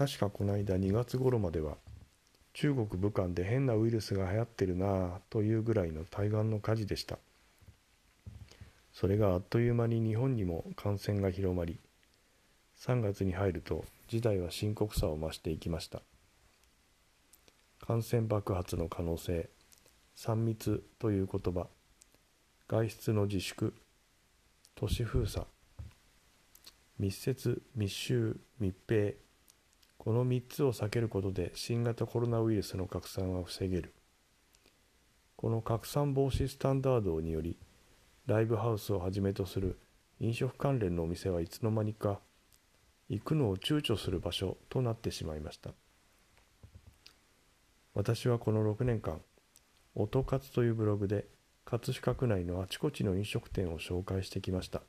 確かこの間2月頃までは中国武漢で変なウイルスが流行ってるなぁというぐらいの対岸の火事でした。それがあっという間に日本にも感染が広まり3月に入ると事態は深刻さを増していきました。感染爆発の可能性3密という言葉外出の自粛都市封鎖密接密集密閉この3つを避けることで新型コロナウイルスの拡散は防げる。この拡散防止スタンダードによりライブハウスをはじめとする飲食関連のお店はいつの間にか行くのを躊躇する場所となってしまいました。私はこの6年間音活というブログで葛飾区内のあちこちの飲食店を紹介してきました。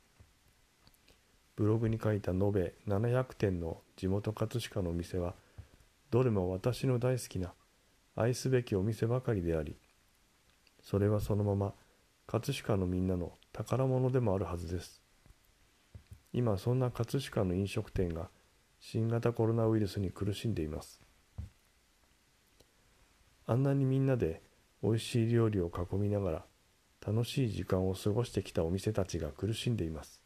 ブログに書いた延べ700店の地元葛飾のお店はどれも私の大好きな愛すべきお店ばかりでありそれはそのまま葛飾のみんなの宝物でもあるはずです。今そんな葛飾の飲食店が新型コロナウイルスに苦しんでいます。あんなにみんなで美味しい料理を囲みながら楽しい時間を過ごしてきたお店たちが苦しんでいます。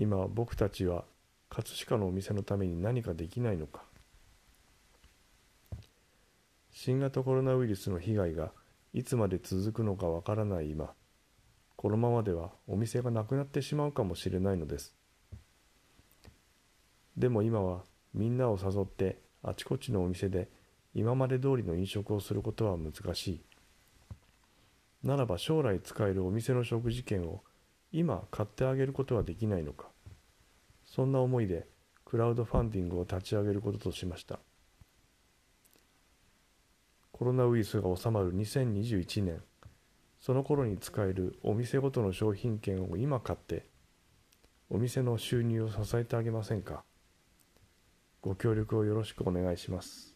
今僕たちは葛飾のお店のために何かできないのか。新型コロナウイルスの被害がいつまで続くのかわからない今。このままではお店がなくなってしまうかもしれないのです。でも今はみんなを誘ってあちこちのお店で今まで通りの飲食をすることは難しい。ならば将来使えるお店の食事券を今買ってあげることはできないのか。そんな思いでクラウドファンディングを立ち上げることとしました。コロナウイルスが収まる2021年。その頃に使えるお店ごとの商品券を今買ってお店の収入を支えてあげませんか。ご協力をよろしくお願いします。